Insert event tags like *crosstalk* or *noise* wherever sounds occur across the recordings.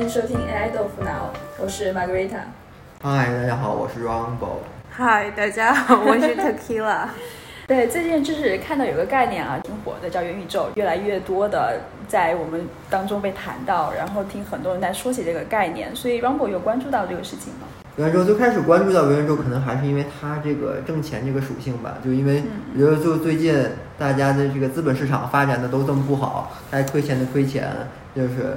欢迎收听 AI 豆腐脑，我是 Margarita。嗨，大家好，我是 Rumble。嗨，大家好，*laughs* 我是 Tequila。对，最近就是看到有个概念啊，挺火的，叫元宇宙，越来越多的在我们当中被谈到，然后听很多人在说起这个概念，所以 Rumble 有关注到这个事情吗？元宇宙最开始关注到元宇宙，可能还是因为它这个挣钱这个属性吧，就因为我觉得就最近大家的这个资本市场发展的都这么不好，该亏钱的亏钱，就是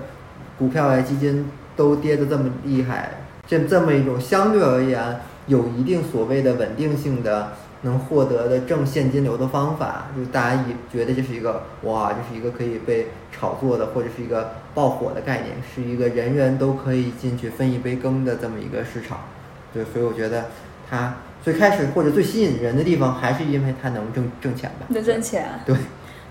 股票呀、基金都跌得这么厉害，这这么一种相对而言有一定所谓的稳定性的。能获得的正现金流的方法，就大家以觉得这是一个哇，这是一个可以被炒作的，或者是一个爆火的概念，是一个人人都可以进去分一杯羹的这么一个市场。对，所以我觉得它最开始或者最吸引人的地方，还是因为它能挣挣钱吧？能挣钱。对，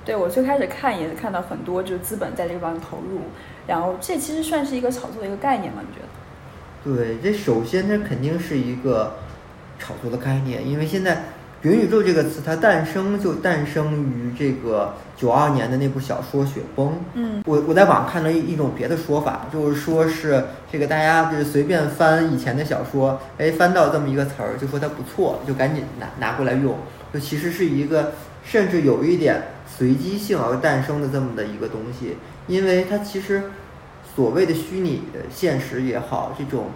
对我最开始看也是看到很多就是资本在这个地方投入，然后这其实算是一个炒作的一个概念吗？你觉得？对，这首先它肯定是一个炒作的概念，因为现在。元宇宙这个词，它诞生就诞生于这个九二年的那部小说《雪崩》。嗯，我我在网上看了一一种别的说法，就是说是这个大家就是随便翻以前的小说，哎，翻到这么一个词儿，就说它不错，就赶紧拿拿过来用。就其实是一个甚至有一点随机性而诞生的这么的一个东西，因为它其实所谓的虚拟的现实也好，这种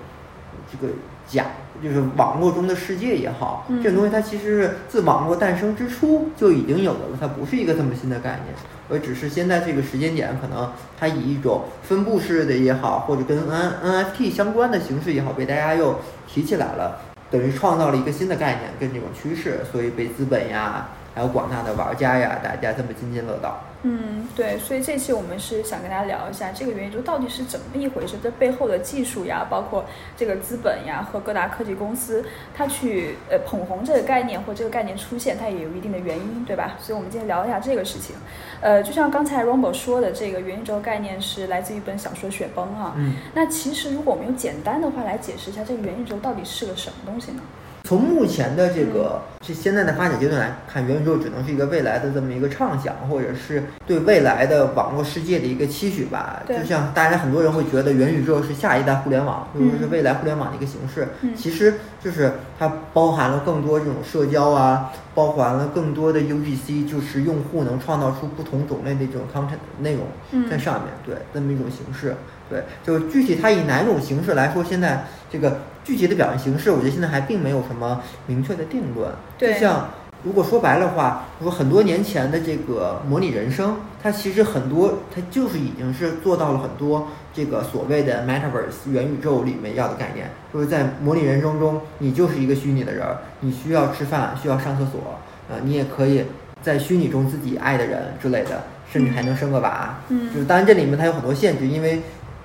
这个。假就是网络中的世界也好，这种东西它其实是自网络诞生之初就已经有的了，它不是一个这么新的概念，而只是现在这个时间点，可能它以一种分布式的也好，或者跟 N NFT 相关的形式也好，被大家又提起来了，等于创造了一个新的概念跟这种趋势，所以被资本呀。还有广大的玩家呀，大家这么津津乐道。嗯，对，所以这期我们是想跟大家聊一下这个元宇宙到底是怎么一回事，这背后的技术呀，包括这个资本呀和各大科技公司，它去呃捧红这个概念或这个概念出现，它也有一定的原因，对吧？所以我们今天聊一下这个事情。呃，就像刚才 Rumble 说的，这个元宇宙概念是来自于一本小说《雪崩》啊。嗯。那其实如果我们用简单的话来解释一下，这个元宇宙到底是个什么东西呢？从目前的这个这现在的发展阶段来看，元宇宙只能是一个未来的这么一个畅想，或者是对未来的网络世界的一个期许吧。就像大家很多人会觉得元宇宙是下一代互联网，或者是未来互联网的一个形式。其实就是它包含了更多这种社交啊，包含了更多的 UGC，就是用户能创造出不同种类的这种 content 内容在上面对这么一种形式。对，就具体它以哪种形式来说，现在这个具体的表现形式，我觉得现在还并没有什么明确的定论。对，就像如果说白了话，说很多年前的这个模拟人生，它其实很多它就是已经是做到了很多这个所谓的 metaverse 元宇宙里面要的概念，就是在模拟人生中，你就是一个虚拟的人，你需要吃饭，需要上厕所，呃，你也可以在虚拟中自己爱的人之类的，甚至还能生个娃。嗯，就是当然这里面它有很多限制，因为。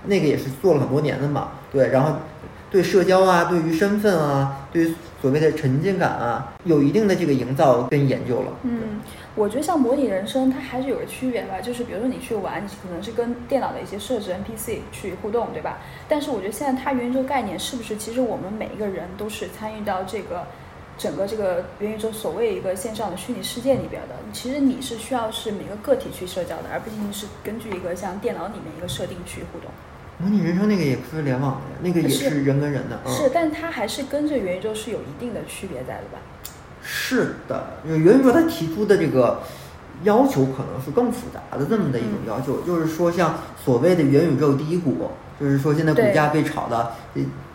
那个也是做了很多年的嘛，对，然后对社交啊，对于身份啊，对于所谓的沉浸感啊，有一定的这个营造跟研究了。嗯，我觉得像模拟人生，它还是有个区别吧，就是比如说你去玩，你可能是跟电脑的一些设置 NPC 去互动，对吧？但是我觉得现在它元宇宙概念是不是，其实我们每一个人都是参与到这个整个这个元宇宙所谓一个线上的虚拟世界里边的。其实你是需要是每个个体去社交的，而不仅仅是根据一个像电脑里面一个设定去互动。模拟人生那个也不是联网的，那个也是人跟人的。是，但它还是跟着元宇宙是有一定的区别在的吧？是的，元宇宙它提出的这个要求可能是更复杂的这么的一种要求，就是说像所谓的元宇宙第一股，就是说现在股价被炒的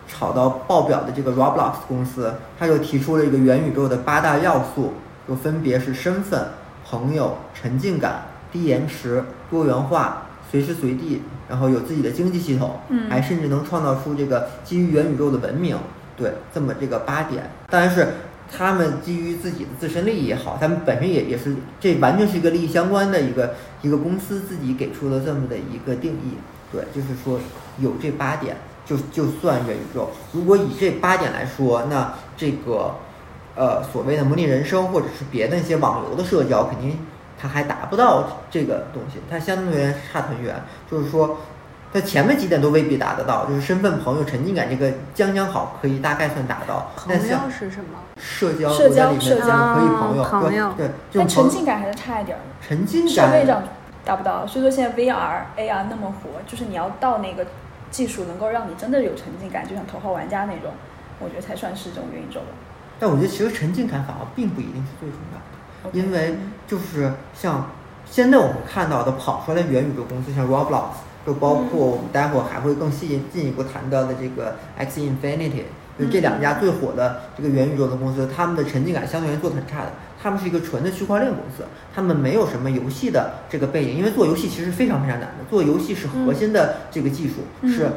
炒到爆表的这个 Roblox 公司，它就提出了一个元宇宙的八大要素，就分别是身份、朋友、沉浸感、低延迟、多元化。随时随地，然后有自己的经济系统，嗯，还甚至能创造出这个基于元宇宙的文明，对，这么这个八点。当然是他们基于自己的自身利益也好，他们本身也也是这完全是一个利益相关的一个一个公司自己给出了这么的一个定义，对，就是说有这八点就就算元宇宙。如果以这八点来说，那这个呃所谓的模拟人生或者是别的一些网游的社交，肯定。它还达不到这个东西，它相对而言差很远。就是说，它前面几点都未必达得到，就是身份、朋友、沉浸感这个将将好，可以大概算达到。朋友是什么？社交，社交，社交可以朋友，对，但沉浸感还是差一点儿。沉浸感，达不到。所以说现在 VR、AR 那么火，就是你要到那个技术能够让你真的有沉浸感，就像头号玩家那种，我觉得才算是这种元宇宙了。但我觉得其实沉浸感反而并不一定是最重要的因为嗯就是像现在我们看到的跑出来的元宇宙公司，像 Roblox，就包括我们待会儿还会更细进一步谈到的这个 X Infinity，就这两家最火的这个元宇宙的公司，他们的沉浸感相对而言做的很差的。他们是一个纯的区块链公司，他们没有什么游戏的这个背景，因为做游戏其实非常非常难的，做游戏是核心的这个技术，嗯。是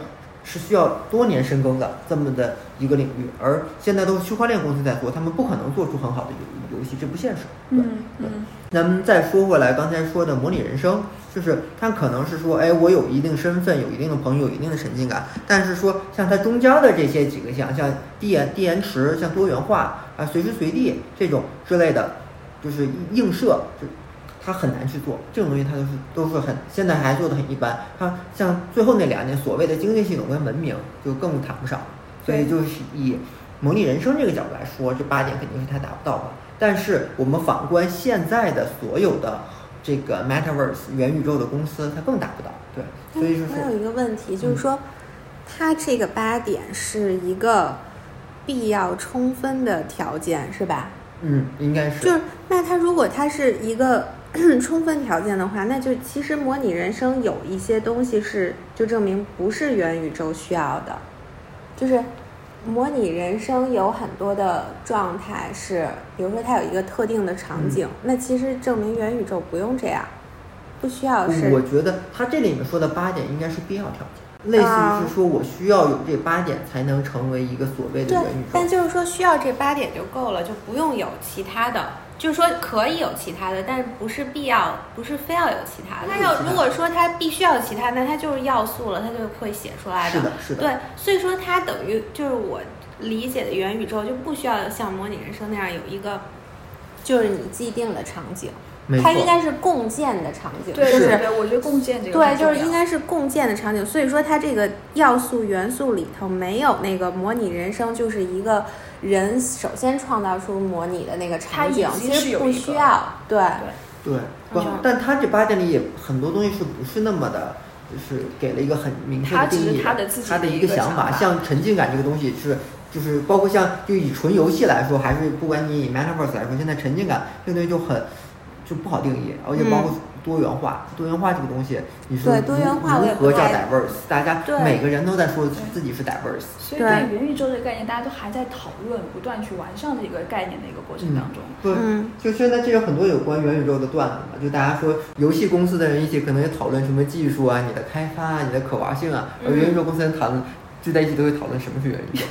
是需要多年深耕的这么的一个领域，而现在都是区块链公司在做，他们不可能做出很好的游游戏，这不现实。对，嗯嗯咱们再说回来，刚才说的模拟人生，就是它可能是说，哎，我有一定身份，有一定的朋友，有一定的沉浸感，但是说像它中间的这些几个项，像低延低延迟，像多元化啊，随时随地这种之类的，就是映射，就它很难去做。这种东西他都是都是很现在还做的很一般。他像最后那两年所谓的经济系统跟文明就更谈不上，所以就是以模拟人生这个角度来说，这八点肯定是他达不到的。但是我们反观现在的所有的这个 Metaverse 元宇宙的公司，它更达不到。对，所以就是我有一个问题，就嗯是说，它这个八点是一个必要充分的条件，是吧？嗯，应该是就是那它如果它是一个 *clears throat* 充分条件的话，那就其实模拟人生有一些东西是就证明不是元宇宙需要的，就是模拟人生有很多的状态是，比如说它有一个特定的场景，那其实证明元宇宙不用这样，不需要是我觉得它这里面说的八点应该是必要条件，类似啊于是说我需要有这八点才能成为一个所谓的元宇，宙。但就是说需要这八点就够了，就不用有其他的。就是说可以有其他的，但是不是必要，不是非要有其他的。没有其他要如果说它必须要有其他，那它就是要素了，它就会写出来是的，是的。对，所以说它等于就是我理解的元宇宙就不需要像模拟人生那样有一个，就是你既定的场景，它应。该是共建的场景，对就是我觉得共建这个对，就是应该是共建的场景，所以说它这个要素元素里头没有那个模拟人生，就是一个人首先创造出模拟的那个场景其实不需要。对，对，不嗯，但他这八点里也很多东西是不是那么的，就是给了一个很明确的定义他的自己它的的一个想法。想法像沉浸感这个东西是，就是包括像就以纯游戏来说，还是不管你以 Metaverse 来说，现在沉浸感这个东西就很就不好定义，而且包括多元化，多元化这个东西，你说对多元化如如何叫 diverse？大家每个人都在说自己是 diverse。所以对元宇宙这个概念，大家都还在讨论，不断去完善的一个概念的一个过程当中。对，嗯就现在这有很多有关元宇宙的段子嘛，就大家说游戏公司的人一起可能也讨论什么技术啊、你的开发啊、你的可玩性啊，而嗯元宇宙公司人讨论聚在一起都会讨论什么是元宇宙。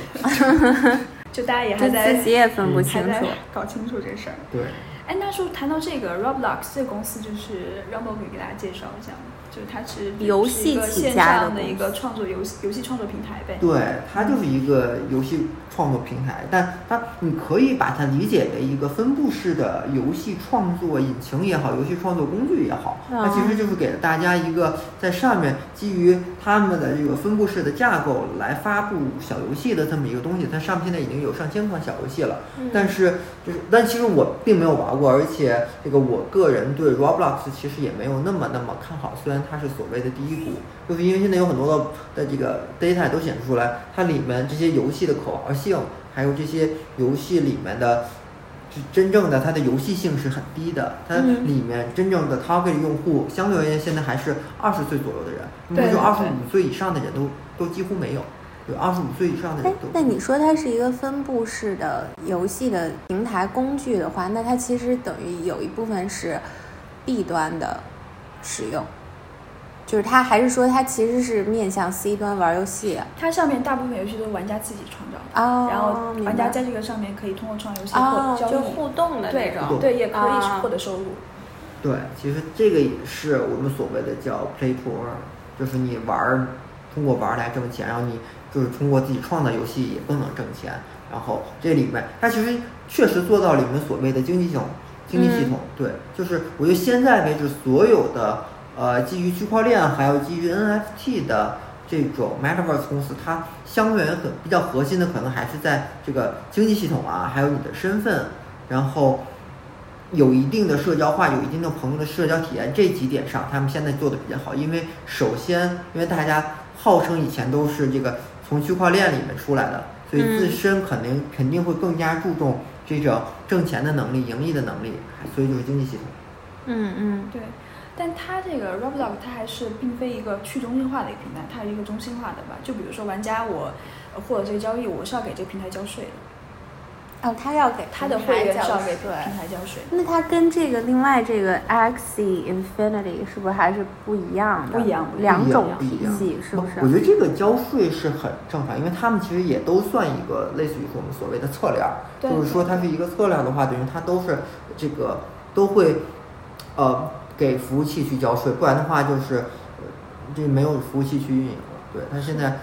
*laughs* 就大家也就还在自己也分不嗯清楚。搞清楚这事儿。对，哎，那说谈到这个 Roblox 这个公司，就是 Rumble 可以给大家介绍一下吗？就是它是游是一个戏起线家的上的一个创作游戏游戏创作平台呗。对，它就是一个游戏创作平台，但它你可以把它理解为一个分布式的游戏创作引擎也好，游戏创作工具也好，它其实就是给了大家一个在上面基于他们的这个分布式的架构来发布小游戏的这么一个东西。它上面现在已经有上千款小游戏了，但是就是，但其实我并没有玩过，而且这个我个人对 Roblox 其实也没有那么那么看好。虽然它是所谓的第一股，就是因为现在有很多的的这个 data 都显示出来，它里面这些游戏的可玩性，还有这些游戏里面的。是真正的它的游戏性是很低的，它嗯里面真正的 target 用户相对而言现在还是二十岁左右的人，那就二十五岁以上的人都都几乎没有，有二十五岁以上的哎人都。，那你说它是一个分布式的游戏的平台工具的话，那它其实等于有一部分是弊端的使用，就是它还是说它其实是面向 C 端玩游戏啊？它上面大部分游戏都是玩家自己创造的，哦然后玩家在这个上面可以通过创游戏获哦，交易，就互动的那对种。对，也可以啊获得收入。对，其实这个也是我们所谓的叫 play to earn，就是你玩儿，通过玩儿来挣钱，然后你就是通过自己创造游戏也更能挣钱。然后这里面它其实确实做到了你们所谓的经济系统，经济系统，对，就是我觉得现在为止所有的呃基于区块链还有基于 NFT 的这种 Metaverse 公司，它相对很比较核心的可能还是在这个经济系统啊，还有你的身份，然后有一定的社交化，有一定的朋友的社交体验，这几点上他们现在做的比较好。因为首先，因为大家号称以前都是这个从区块链里面出来的，所以自身肯定肯定会更加注重这种挣钱的能力、盈利的能力，所以就是经济系统。嗯嗯，对。但它这个 Roblox 它还是并非一个去中心化的一个平台，它是一个中心化的吧？就比如说玩家我获得这个交易，我是要给这个平台交税的。哦，他要给他的会员是要给平台交税。那它跟这个另外这个 Axie Infinity 是不是还是不一样的？不一样，两种体系是不是？我觉得这个交税是很正常，因为他们其实也都算一个类似于我们所谓的侧链，就是说它是一个测量的话，等于它都是这个都会呃给服务器去交税，不然的话就是这没有服务器去运营了。对，它现在。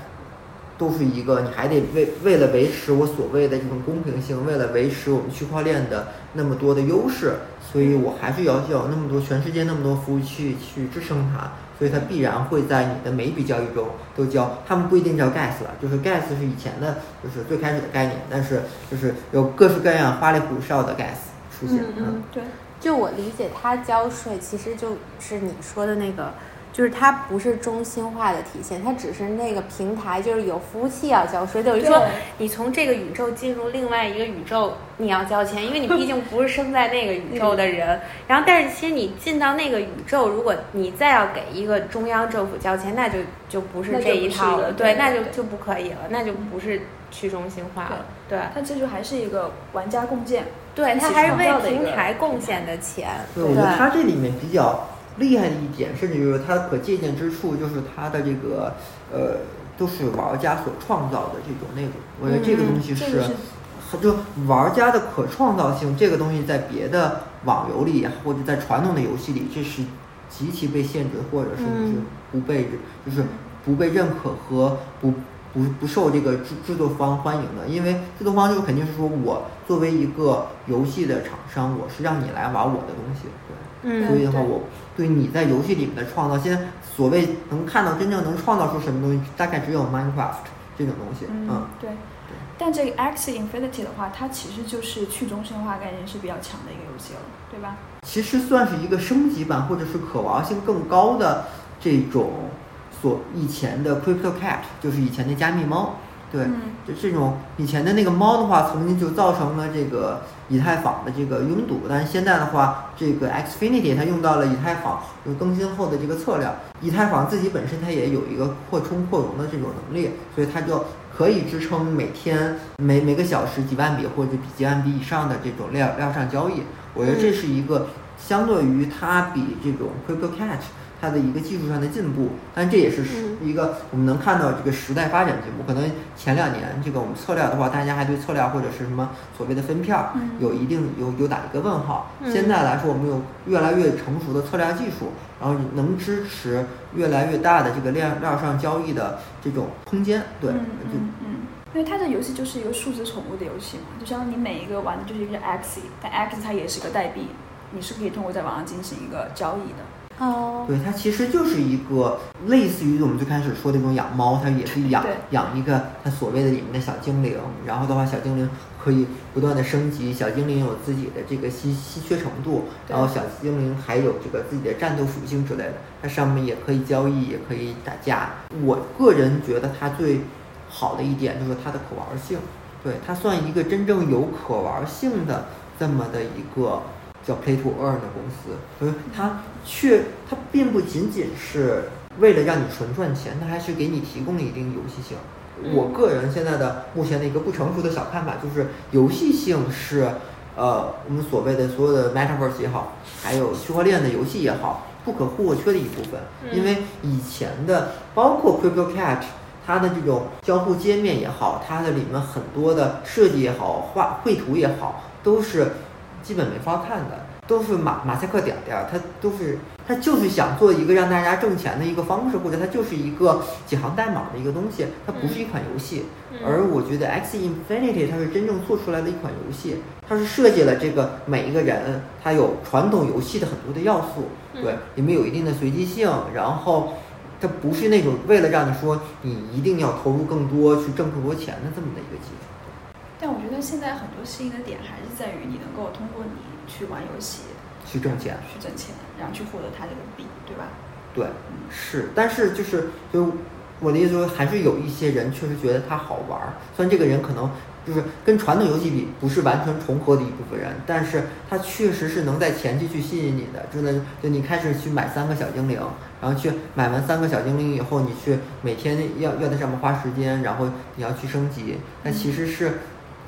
都是一个，你还得为为了维持我所谓的这种公平性，为了维持我们区块链的那么多的优势，所以我还是要求有那么多全世界那么多服务器去支撑它，所以它必然会在你的每一笔交易中都交。他们不一定叫 gas 了，就是 gas 是以前的，就是最开始的概念，但是就是有各式各样花里胡哨的 gas 出现。嗯，对，就我理解，它交税其实就是你说的那个。就是它不是中心化的体现，它只是那个平台，就是有服务器要交税，等于说你从这个宇宙进入另外一个宇宙，你要交钱，因为你毕竟不是生在那个宇宙的人。然后，但是其实你进到那个宇宙，如果你再要给一个中央政府交钱，那就就不是这一套了，对，那就就不可以了，那就不是去中心化了。对，它这就还是一个玩家共建，对，他还是为平台贡献的钱。对，我觉得它这里面比较。厉害的一点，甚至就是它可借鉴之处，就是它的这个呃，都是玩家所创造的这种内容。我觉得这个东西是，就玩家的可创造性，这个东西在别的网游里或者在传统的游戏里，这是极其被限制，或者是不被就是不被认可和不不不受这个制制作方欢迎的。因为制作方就肯定是说我作为一个游戏的厂商，我是让你来玩我的东西，对，所以的话我。对你在游戏里面的创造，现在所谓能看到真正能创造出什么东西，大概只有 Minecraft 这种东西。嗯，对。但这个 X Infinity 的话，它其实就是去中心化概念是比较强的一个游戏了，对吧？其实算是一个升级版，或者是可玩性更高的这种所以前的 Crypto Cat，就是以前的加密猫。对，就这种以前的那个猫的话，曾经就造成了这个以太坊的这个拥堵。但是现在的话，这个 Xfinity 它用到了以太坊就更新后的这个策略，以太坊自己本身它也有一个扩充扩容的这种能力，所以它就可以支撑每天每每个小时几万笔或者比几万笔以上的这种量量上交易。我觉得这是一个相对于它比这种 Crypto Cat。它的一个技术上的进步，但这也是一个我们能看到这个时代发展进步。可能前两年这个我们测量的话，大家还对测量或者是什么所谓的分片有一定有有打一个问号。现在来说，我们有越来越成熟的测量技术，然后能支持越来越大的这个链链上交易的这种空间。对，嗯嗯，因为它的游戏就是一个数字宠物的游戏嘛，就相当于你每一个玩的就是一个 X，但 X 它也是个代币，你是可以通过在网上进行一个交易的。哦，对，它其实就是一个类似于我们最开始说的那种养猫，它也是养养一个它所谓的里面的小精灵，然后的话，小精灵可以不断的升级，小精灵有自己的这个稀稀缺程度，然后小精灵还有这个自己的战斗属性之类的，它上面也可以交易，也可以打架。我个人觉得它最好的一点就是它的可玩性，对，它算一个真正有可玩性的这么的一个。叫 Play to Earn 的公司，所以它却它并不仅仅是为了让你纯赚钱，它还是给你提供了一定游戏性。我个人现在的目前的一个不成熟的小看法就是，游戏性是呃我们所谓的所有的 Metaverse 也好，还有区块链的游戏也好，不可或缺的一部分。因为以前的包括 Crypto Catch，它的这种交互界面也好，它的里面很多的设计也好，画绘图也好，都是。基本没法看的，都是马马赛克点点，它都是，它就是想做一个让大家挣钱的一个方式，或者它就是一个几行代码的一个东西，它不是一款游戏。而我觉得 X Infinity 它是真正做出来的一款游戏，它是设计了这个每一个人，它有传统游戏的很多的要素，对，里面有一定的随机性，然后它不是那种为了让你说你一定要投入更多去挣更多钱的这么的一个机制。但我觉得现在很多吸引的点还是在于你能够通过你去玩游戏，去挣钱。去挣钱，然后去获得它这个币，对吧？对，是，但是就是就我的意思说，还是有一些人确实觉得它好玩儿，虽然这个人可能就是跟传统游戏比不是完全重合的一部分人，但是他确实是能在前期去吸引你的，真的就你开始去买三个小精灵，然后去买完三个小精灵以后，你去每天要要在上面花时间，然后你要去升级，那其实是。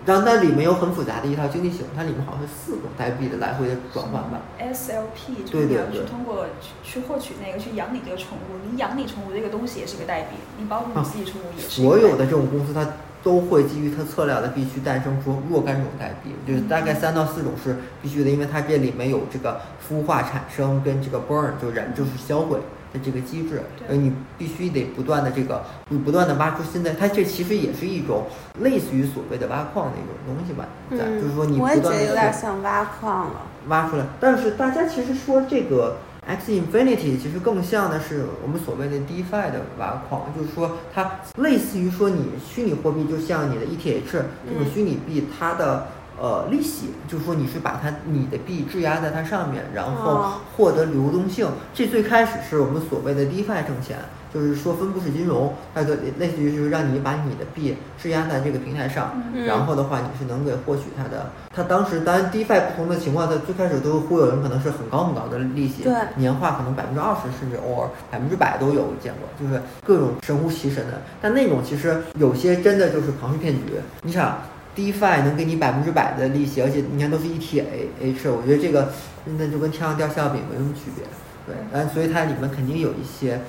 然后它里面有很复杂的一套经济系统，它里面好像是四种代币的来回的转换吧。SLP 就是你要去通过去去获取那个去养你这个宠物，你养你宠物这个东西也是个代币，你包括你自己宠物也是。所有的这种公司，它都会基于它测量的必须诞生出若干种代币，就是大概三到四种是必须的，因为它这里面有这个孵化产生跟这个 burn 就燃就是销毁的这个机制，对呃，你必须得不断的这个，你不断的挖出新的，它这其实也是一种类似于所谓的挖矿的一种东西吧，在、嗯，就是说你不断的有点像挖矿了。挖出来。但是大家其实说这个 X Infinity 其实更像的是我们所谓的 DeFi 的挖矿，就是说它类似于说你虚拟货币，就像你的 ETH 这种虚拟币，它的呃利息，就是说你是把它你的币质押在它上面，然后哦获得流动性。这最开始是我们所谓的 DeFi 挣钱。就是说，分布式金融，它的类似于就是让你把你的币质押在这个平台上，嗯然后的话，你是能给获取它的。它当时当然 DeFi 不同的情况，它最开始都会忽悠人，可能是很高很高的利息，对年化可能百分之二十，甚至偶尔百分之百都有见过，就是各种神乎其神的。但那种其实有些真的就是庞氏骗局。你想 DeFi 能给你百分之百的利息，而且你看都是 ETH，我觉得这个真的就跟天上掉馅饼没什么区别。对，但所以它里面肯定有一些。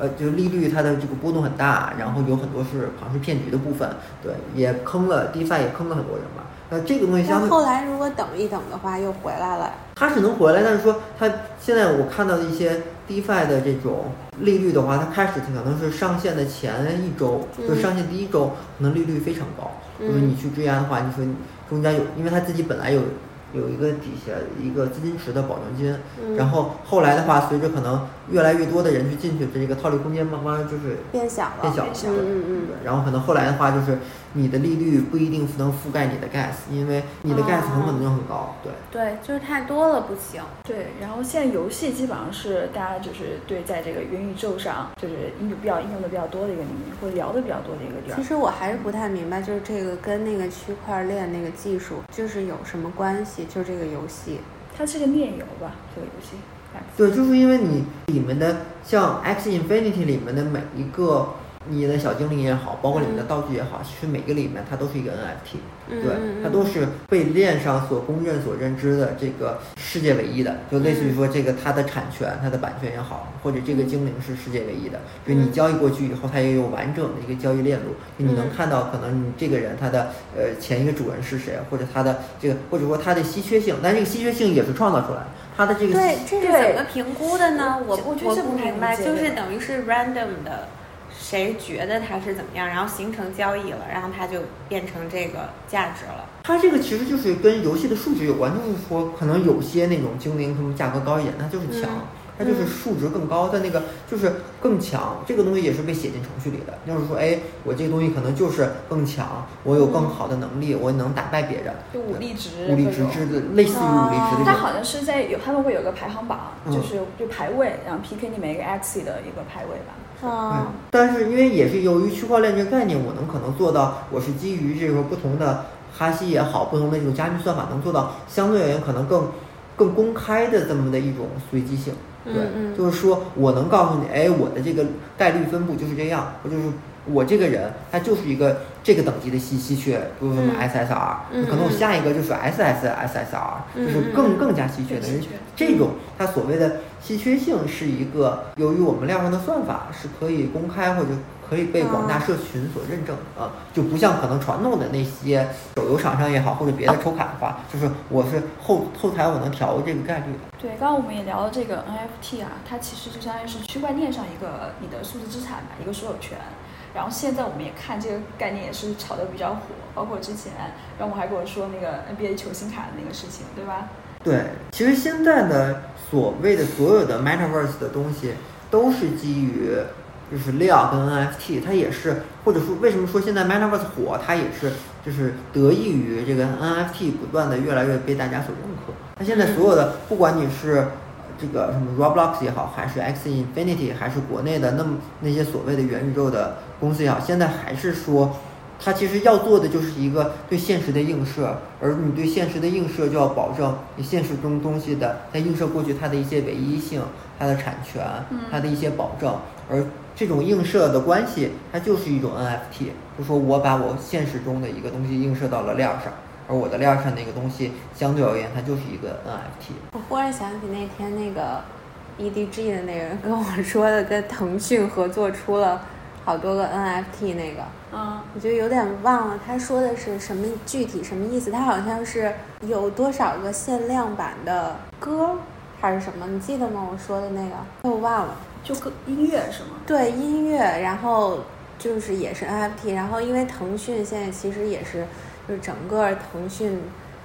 呃，就利率它的这个波动很大，然后有很多是庞氏骗局的部分，对，也坑了 DeFi 也坑了很多人嘛。那这个东西相对后来如果等一等的话，又回来了。它是能回来，但是说它现在我看到的一些 DeFi 的这种利率的话，它开始可能是上线的前一周，嗯。就上线第一周可能利率非常高，就是你去质押的话，你说你中间有，因为它自己本来有有一个底下一个资金池的保证金，嗯。然后后来的话，随着可能越来越多的人去进去，这个套利空间慢慢就是变小了，变小了，嗯嗯然后可能后来的话，就是你的利率不一定能覆盖你的 gas，因为你的 gas 很可能就很高，对。对，就是太多了不行。对，然后现在游戏基本上是大家就是对在这个元宇宙上就是应用比较应用的比较多的一个领域，或者聊的比较多的一个地儿。其实我还是不太明白，就是这个跟那个区块链那个技术就是有什么关系？就这个游戏，它是个链游吧，这个游戏。对，就是因为你里面的像 X Infinity 里面的每一个你的小精灵也好，包括里面的道具也好，其实每个里面它都是一个 NFT，对它都是被链上所公认、所认知的这个世界唯一的，就类似于说这个它的产权、它的版权也好，或者这个精灵是世界唯一的，就你交易过去以后，它也有完整的一个交易链路，就你能嗯。看到可能你这个人他的呃前一个主人是谁，或者他的这个或者说他的稀缺性，但这个稀缺性也是创造出来的，它的这个对，这是怎么评估的呢？我我不明白，就是等于是 random 的，谁觉得它是怎么样，然后形成交易了，然后它就变成这个价值了。它这个其实就是跟游戏的数值有关，就是说可能有些那种精灵，什么价格高一点，它就是强，嗯它就是数值更高的那个就是更强。这个东西也是被写进程序里的，就是说，哎，我这个东西可能就是更强，我有更好的能力，我能打败别人。就武力值，武力值之的，类似于武力值。它好像是在有他们会有个排行榜，嗯就是就排位，然后 PK 你每个 X 的一个排位吧。嗯哦，，但是因为也是由于区块链这个概念，我能可能做到，我是基于这个不同的哈希也好，不同的这种加密算法，能做到相对而言可能更更公开的这么的一种随机性。对，嗯嗯就是说我能告诉你，哎，我的这个概率分布就是这样，我就是我这个人，他就是一个这个等级的稀稀缺，比如说什么嗯 SSR，、嗯可能我嗯下一个就是 SSSSR，、嗯就是更更加稀缺的。更稀缺这种它所谓的稀缺性是一个由于我们量上的算法是可以公开或者可以被广大哦社群所认证的啊，就不像可能传统的那些手游厂商也好或者别的抽卡的话，就是我是后后台我能调这个概率的。对，刚刚我们也聊了这个 NFT 啊，它其实就相当于是区块链上一个你的数字资产吧，一个所有权。然后现在我们也看这个概念也是炒得比较火，包括之前然后我还跟我说那个 NBA 球星卡的那个事情，对吧？对，其实现在的所谓的所有的 Metaverse 的东西，都是基于就是量跟 NFT，它也是，或者说为什么说现在 Metaverse 火，它也是就是得益于这个 NFT 不断的越来越被大家所认可。它现在所有的，不管你是这个什么 Roblox 也好，还是 X Infinity，还是国内的那么那些所谓的元宇宙的公司也好，现在还是说。它其实要做的就是一个对现实的映射，而你对现实的映射就要保证你现实中东西的在映射过去它的一些唯一性、它的产权、它的一些保证，而这种映射的关系，它就是一种 NFT，就说我把我现实中的一个东西映射到了链上，而我的链上那个东西相对而言它就是一个 NFT。我忽然想起那天那个 EDG 的那个人跟我说的，跟腾讯合作出了。好多个 NFT 那个，嗯，我觉得有点忘了他说的是什么具体什么意思。他好像是有多少个限量版的歌还是什么？你记得吗？我说的那个，我忘了。就歌音乐是吗？对，音乐，然后就是也是 NFT，然后因为腾讯现在其实也是，就是整个腾讯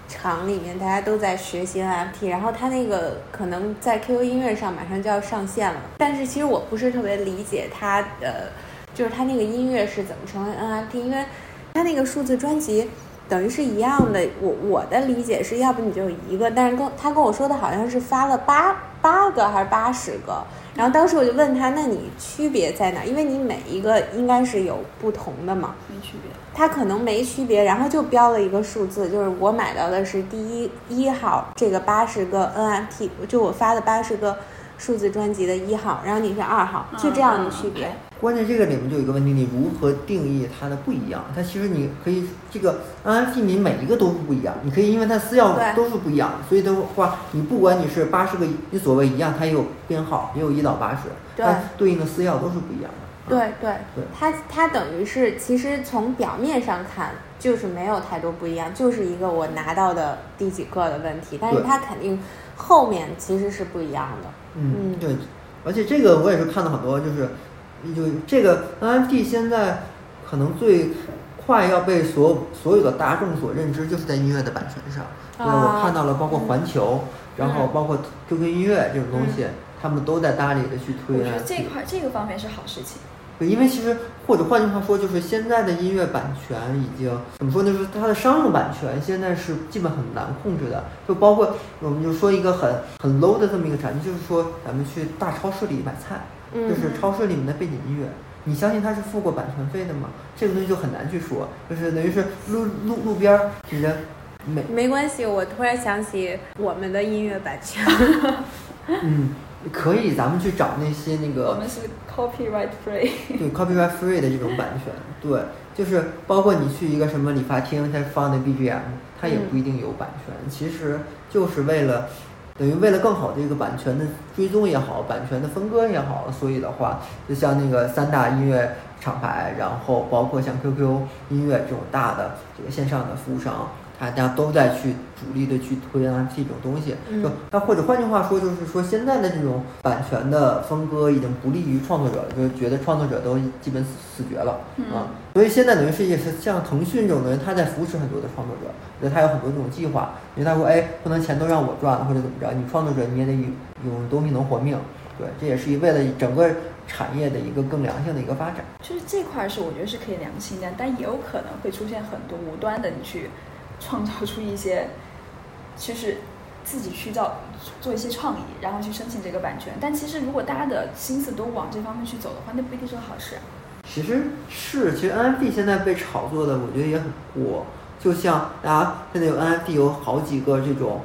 厂里面大家都在学习 NFT，然后他那个可能在 QQ 音乐上马上就要上线了，但是其实我不是特别理解它的。就是它那个音乐是怎么成为 NFT？因为它那个数字专辑等于是一样的。我我的理解是要不你就一个，但是跟他跟我说的好像是发了八八个还是八十个。然后当时我就问他，那你区别在哪？因为你每一个应该是有不同的嘛。没区别。他可能没区别，然后就标了一个数字，就是我买到的是第一一号这个八十个 NFT，就我发的八十个数字专辑的一号，然后你是二号，就这样的区别。关键这个里面就有一个问题，你如何定义它的不一样？它其实你可以这个 NFT 你每一个都是不一样，你可以因为它私钥都是不一样，所以的话，你不管你是八十个，你所谓一样，它也有编号，也有一到八十，它对应的私钥都是不一样的。对对对，它它等于是其实从表面上看就是没有太多不一样，就是一个我拿到的第几个的问题，但是它肯定后面其实是不一样的。嗯，对，而且这个我也是看到很多就是。就这个 NFT 现在可能最快要被所所有的大众所认知，就是在音乐的版权上。对，我看到了，包括环球，然后包括 QQ 音乐这种东西，他们都在大力的去推。我觉得这块这个方面是好事情。对，因为其实或者换句话说，就是现在的音乐版权已经怎么说呢？就是它的商用版权现在是基本很难控制的。就包括我们就说一个很很 low 的这么一个产品，就是说咱们去大超市里买菜。就是超市里面的背景音乐，你相信他是付过版权费的吗？这个东西就很难去说，就是等于是路路路边儿，人没没关系。我突然想起我们的音乐版权。*laughs* 嗯，可以，咱们去找那些那个。我们是 copyright free。对，copyright free 的这种版权，对，就是包括你去一个什么理发厅，他放的 BGM，他也不一定有版权，其实就是为了。等于为了更好的一个版权的追踪也好，版权的分割也好，所以的话，就像那个三大音乐厂牌，然后包括像 QQ 音乐这种大的这个线上的服务商。大家都在去主力的去推 NFT 这种东西，就那或者换句话说，就是说现在的这种版权的分割已经不利于创作者了，就觉得创作者都基本死死绝了啊。所以现在等于是也是像腾讯这种的人，他在扶持很多的创作者，所以他有很多这种计划，因为他说，哎，不能钱都让我赚了，或者怎么着，你创作者你也得有有东西能活命，对，这也是一为了整个产业的一个更良性的一个发展。就是这块是我觉得是可以良性的，但也有可能会出现很多无端的你去。创造出一些，就是自己去造做一些创意，然后去申请这个版权。但其实如果大家的心思都往这方面去走的话，那不一定是个好事。其实是，其实 NFT 现在被炒作的，我觉得也很过。就像大家现在有 NFT 有好几个这种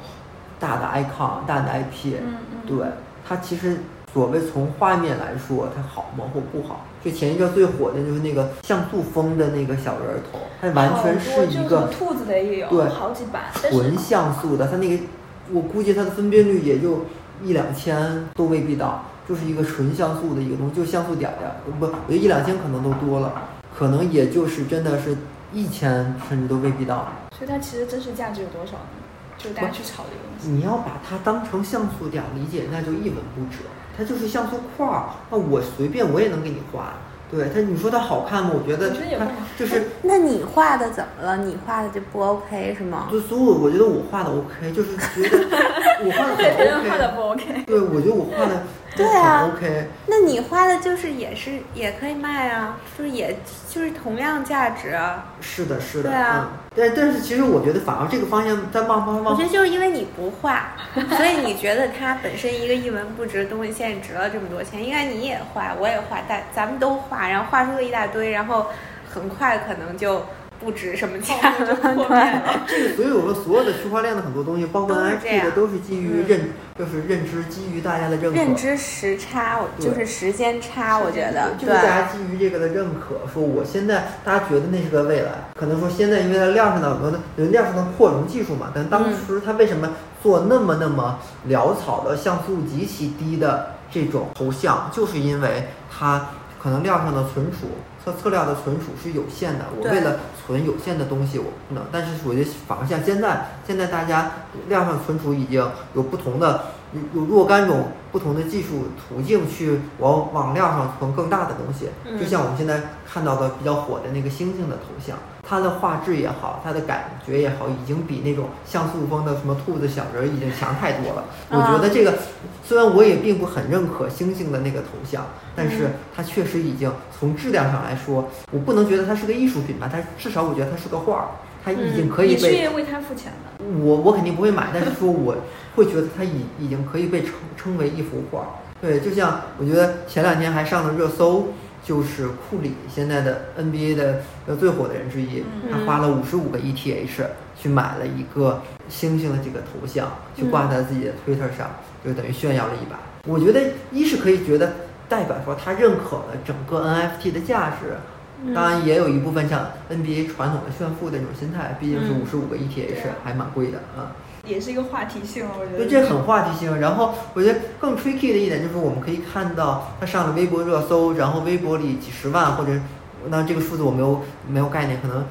大的 icon、大的 IP，嗯嗯，对它其实。所谓从画面来说，它好吗或不好？就前一阵最火的就是那个像素风的那个小人头，它完全是一个兔子的也有，对，好几版，纯像素的。它那个，我估计它的分辨率也就一两千都未必到，就是一个纯像素的一个东西，就像素点点，不，我觉得一两千可能都多了，可能也就是真的是一千甚至都未必到。所以它其实真实价值有多少呢？就大家去炒这个东西。你要把它当成像素点理解，那就一文不值。它就是像素块儿，那我随便我也能给你画。对它，你说它好看吗？我觉得它就是。那你画的怎么了？你画的就不 OK 是吗？就所以我觉得我画的 OK，就是觉得 *laughs* 我画的很 OK。画的不 OK。对，我觉得我画的对啊 OK。那你花的就是也是也可以卖啊，就是也就是同样价值啊。是的，是的，对啊嗯，但但是其实我觉得反而这个方向在慢慢慢我觉得就是因为你不画，*laughs* 所以你觉得它本身一个一文不值的东西，现在值了这么多钱。应该你也画，我也画，但咱们都画，然后画出了一大堆，然后很快可能就不值什么钱后面就 *laughs* 破灭了。了。这个所有的所有的区块链的很多东西，包括这 NFT 的，都是基于嗯认，就是认知，基于大家的认可。认知时差，我就是时间差，我觉得就是大。家基于这个的认可，说我现在大家觉得那是个未来，可能说现在因为它量上的很多的有量上的扩容技术嘛，但当时它为什么做那么那么潦草的像素极其低的这种头像，就是因为它可能量上的存储。测测量的存储是有限的，我为了存有限的东西，我不能。但是我觉得反而像现在，现在大家量上存储已经有不同的有有若干种不同的技术途径去往往量上存更大的东西。就像我们现在看到的比较火的那个星星的头像，它的画质也好，它的感觉也好，已经比那种像素风的什么兔子小人儿已经强太多了。我觉得这个虽然我也并不很认可星星的那个头像，但是它确实已经从质量上来说，我不能觉得它是个艺术品吧，但至少我觉得它是个画儿，它已经可以你是为他付钱的。我我肯定不会买，但是说我会觉得它已已经可以被称称为一幅画。对，就像我觉得前两天还上了热搜，就是库里现在的 NBA 的呃最火的人之一，嗯他花了五十五个 ETH 去买了一个星星的这个头像，去挂在自己的 Twitter 上，就等于炫耀了一把。我觉得一是可以觉得代表说他认可了整个 NFT 的价值，嗯当然也有一部分像 NBA 传统的炫富的那种心态，毕竟是嗯五十五个 ETH 还蛮贵的啊。也是一个话题性，我觉得。对，这很话题性。然后我觉得更 tricky 的一点就是，我们可以看到他上了微博热搜，然后微博里几十万或者，那这个数字我没有没有概念，可能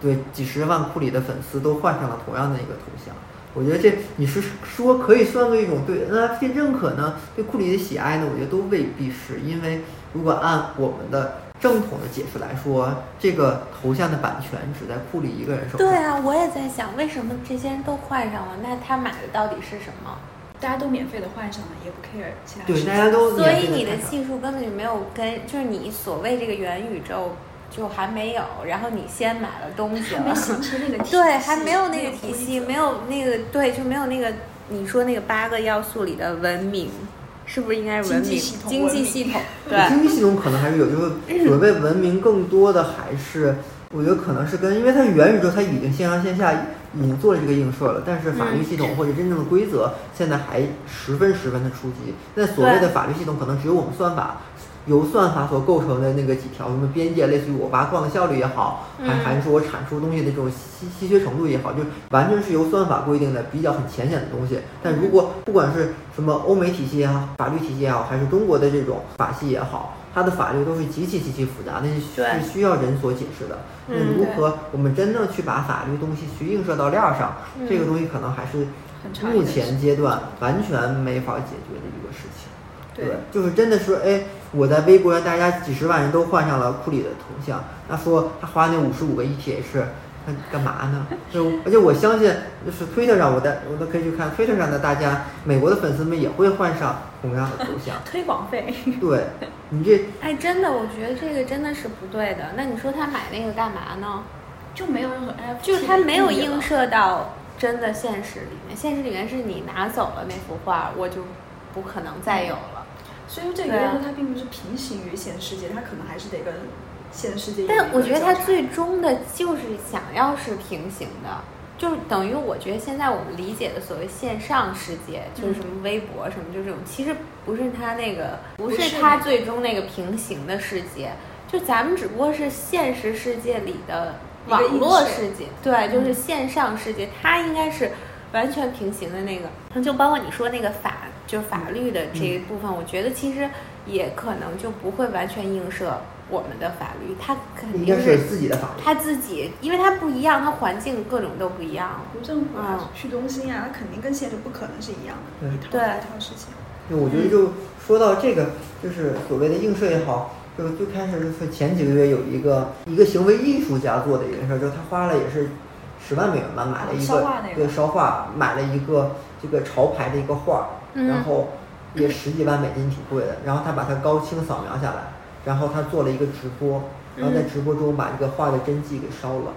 对几十万库里的粉丝都换上了同样的一个头像。我觉得这你是说可以算作一种对 NFT 认可呢，对库里的喜爱呢？我觉得都未必是，因为如果按我们的正统的解释来说，这个头像的版权只在库里一个人手上。对啊，我也在想，为什么这些人都换上了？那他买的到底是什么？大家都免费的换上了，也不 care 其他对，事情大家都所以你的技术根本就没有跟，就是你所谓这个元宇宙就还没有，然后你先买了东西了没，形成那个 *laughs* 体系，对，还没有那个体系，没有那个对，就没有那个你说那个八个要素里的文明，是不是应该文明经济系统经济系统？*laughs* 对，经济系统可能还是有，就是所谓文明更多的还是，我觉得可能是跟，因为它元宇宙它已经线上线下已经做了这个映射了，但是法律系统或者真正的规则现在还十分十分的初级。那所谓的法律系统可能只有我们算法。由算法所构成的那个几条什么边界，类似于我挖矿的效率也好，还嗯还是说我产出东西的这种稀稀缺程度也好，就完全是由算法规定的比较很浅显的东西。但如果不管是什么欧美体系也好，法律体系也好，还是中国的这种法系也好，它的法律都是极其极其复杂，那是需要人所解释的。那嗯如何我们真正去把法律东西去映射到链儿上，嗯这个东西可能还是目前阶段完全没法解决的一个事情。对就是真的说，哎，我在微博上，大家几十万人都换上了库里的头像，他说他花那五十五个 ETH，他干嘛呢？就而且我相信，就是 Twitter 上，我的我都可以去看 Twitter 上的大家，美国的粉丝们也会换上同样的头像。*laughs* 推广费，对 *laughs* 你这哎，真的，我觉得这个真的是不对的。那你说他买那个干嘛呢？就没有任何 NFT，就是他没有映射到真的现实里面，现实里面是你拿走了那幅画，我就不可能再有了。所以说这个对啊元宇宙它并不是平行于现实世界，它可能还是得跟现实世界但我觉得它最终的就是想要是平行的，就是等于我觉得现在我们理解的所谓线上世界，就是什么微博什么，就这种，其实不是它那个，不不是是它最终那个平行的世界，就咱们只不过是现实世界里的网络世界，对，就是嗯。线上世界，它应该是完全平行的那个，就包括你说那个法，就是法律的这一部分，我觉得其实也可能就不会完全映射我们的法律，它肯应该定是自己的法律。他自己，因为它不一样，它环境各种都不一样。无政府啊嗯、去中心啊，它肯定跟现实不可能是一样的对一套对一套事情。就我觉得就说到这个，就是所谓的映射也好，就最开始就是前几个月有一个一个行为艺术家做的一件事儿，就是他花了也是十万美元吧，买了一个对烧画，买了一个这个潮牌的一个画然后也十几万美金，挺贵的。然后他把它高清扫描下来，然后他做了一个直播，然后在直播中把这个画的真迹给烧了，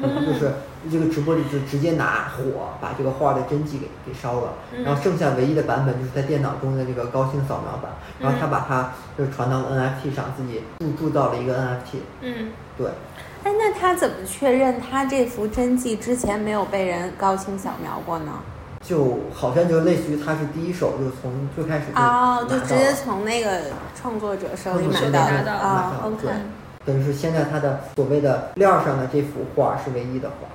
然后就是 *laughs* 这个直播里就直接拿火把这个画的真迹给给烧了，然后剩下唯一的版本就是在电脑中的这个高清扫描版，然后他把它就传到了 NFT 上，自己铸铸造了一个 NFT，嗯，对。哎，那他怎么确认他这幅真迹之前没有被人高清扫描过呢？就好像就类似于他是第一手，就从最开始就哦，就直接从那个创作者手里买到的。啊对等于是现在他的所谓的料上的这幅画是唯一的画，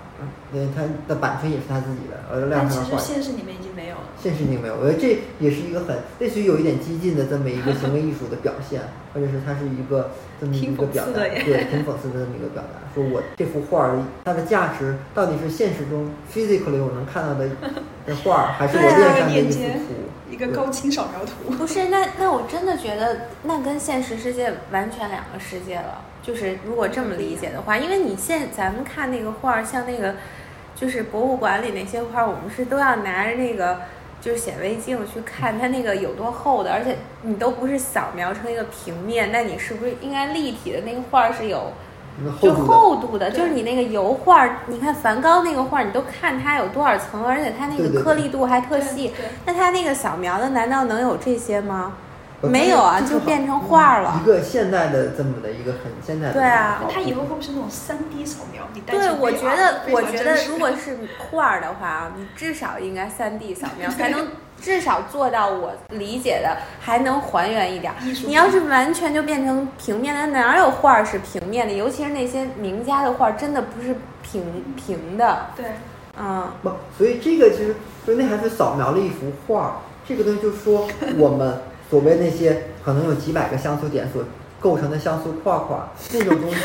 嗯，因为他的版权也是他自己的，而链但其实儿上的画现实里面已经没有了。现实已经没有。我觉得这也是一个很类似于有一点激进的这么一个行为艺术的表现，或者是它是一个这么一个表达，对，挺讽刺的这么一个表达。说我这幅画儿它的价值到底是现实中 physically 我能看到的 *laughs* 的画儿，还是我链上的一幅图？一个高清扫描图，不是，那那我真的觉得那跟现实世界完全两个世界了。就是如果这么理解的话，因为你现咱们看那个画儿，像那个就是博物馆里那些画儿，我们是都要拿着那个就是显微镜去看它那个有多厚的，而且你都不是扫描成一个平面，那你是不是应该立体的那个画是有就厚度的厚度的，对就是你那个油画，你看梵高那个画，你都看它有多少层，而且它那个颗粒度还特细。那它那个扫描的难道能有这些吗？不没有啊，就变成画儿了一。个现代的这么的一个很现代的对啊它以后会不会是那种三 D 扫描？你戴对，我觉得，我觉得如果是画儿的话，你至少应该三 D 扫描，才能 *laughs* 至少做到我理解的，还能还原一点儿艺术。你要是完全就变成平面的，哪有画儿是平面的？尤其是那些名家的画儿，真的不是平平的。对，嗯，不，所以这个其实就那还是扫描了一幅画儿，这个东西就说我们所谓那些可能有几百个像素点所构成的像素块块儿那种东西，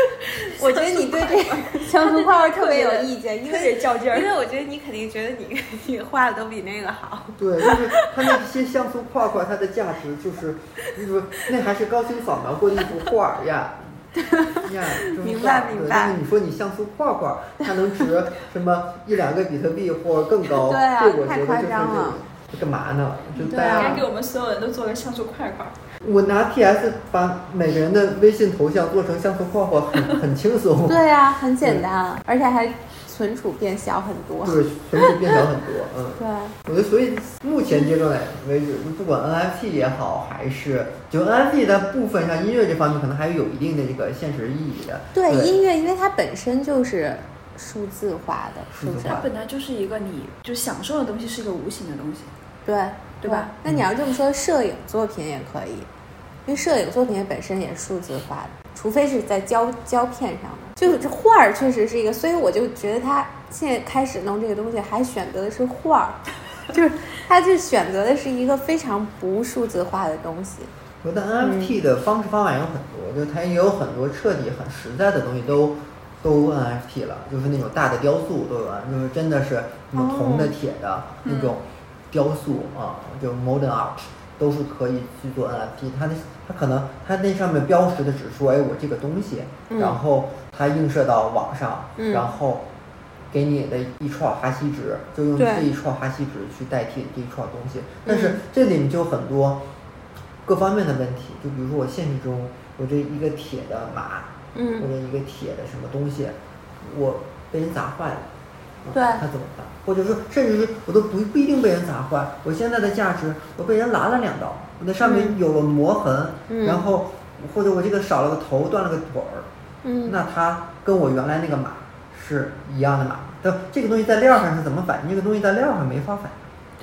*laughs* 我觉得你对这个 *laughs* 像素画儿特别有意见，因特别为较劲儿因为我觉得你肯定觉得你你画的都比那个好。对，就是它那些像素块块，它的价值就是，就是那还是高清扫描过的一幅画儿呀。*laughs* 呀，明白明白但是你说你像素块块，它能值什么一两个比特币或更高？对啊这我太夸觉得就是张了这干嘛呢？就大家应该给我们所有人都做个像素块块。我拿 PS 把每个人的微信头像做成像素块块，很 *laughs* 很轻松。对啊，很简单，而且还存储变小很多。对，存储变小很多。嗯，*laughs* 对，我觉得所以目前阶段为止，不管 NFT 也好，还是就 NFT 在部分像音乐这方面，可能还是有一定的这个现实意义的。对对音乐，因为它本身就是数字化的，它本来就是一个你就享受的东西，是一个无形的东西。对，对吧？那你要这么说，摄影作品也可以，因为摄影作品本身也是数字化的，除非是在胶胶片上的。就是这画儿确实是一个，所以我就觉得他现在开始弄这个东西，还选择的是画儿，*laughs* 就是他就选择的是一个非常不数字化的东西。我觉得 NFT 的方式方法有很多，就是它也有很多彻底很实在的东西都都 NFT 了，就是那种大的雕塑都有，就是真的是什么铜的、铁的那种雕塑啊，就 modern art 都是可以去做 NFT。它那它可能它那上面标识的只说，哎，我这个东西，嗯。然后它映射到网上，嗯。然后。给你的一串哈希值，就用这一串哈希值去代替这一串东西，但嗯是这里面就有很多各方面的问题，就比如说我现实中我这一个铁的马，或嗯，者一个铁的什么东西，我被人砸坏了，啊对他怎么办？或者说，甚至是我都不不一定被人砸坏，我现在的价值我被人拉了两刀，我那上面嗯有了磨痕，嗯然后或者我这个少了个头，断了个腿儿，嗯，那它跟我原来那个马是一样的马，但这个东西在链儿上是怎么反应？这个东西在链儿上没法反应。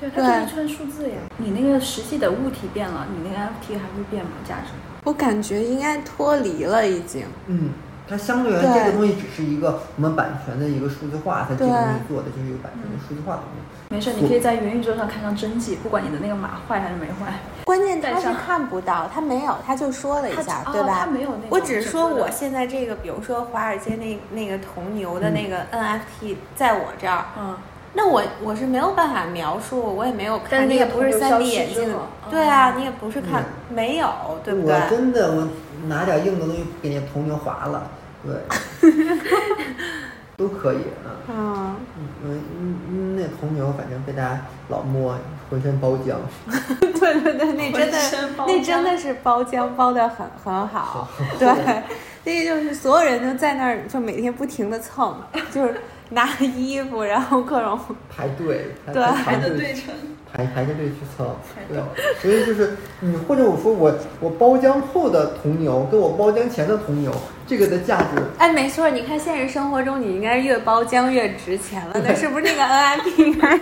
对，对它就是一串数字呀。你那个实际的物体变了，你那个 NFT 还会变吗？价值？我感觉应该脱离了，已经。嗯，它相对而言，这个东西只是一个我们版权的一个数字化，它这个东西做的就是一个版权的数字化的东西。没事，你可以在元宇宙上看上真迹，不管你的那个码坏还是没坏。关键他是看不到，他没有，他就说了一下，对吧？哦它没有那个我只是说我现在这个，比如说华尔街那那个铜牛的那个 NFT，在我这儿，嗯，那我我是没有办法描述，我也没有看，你也不是三 D 眼镜，对啊，哦你也不是看，没有，对不对？我真的我拿点硬的东西给那铜牛划了，对，*laughs* 都可以啊。嗯，嗯那铜牛反正被大家老摸，浑身包浆。*laughs* 对对对，那真的那真的是包浆包的很很好，对，*laughs* 那个就是所有人都在那儿，就每天不停的蹭，就是拿衣服，然后各种排队，排对排着队排排着队去蹭，对，所以就是你或者我说我我包浆后的铜牛跟我包浆前的铜牛，这个的价值哎，没错，你看现实生活中，你应该越包浆越值钱了，那 *laughs* 是不是那个 NIP 应该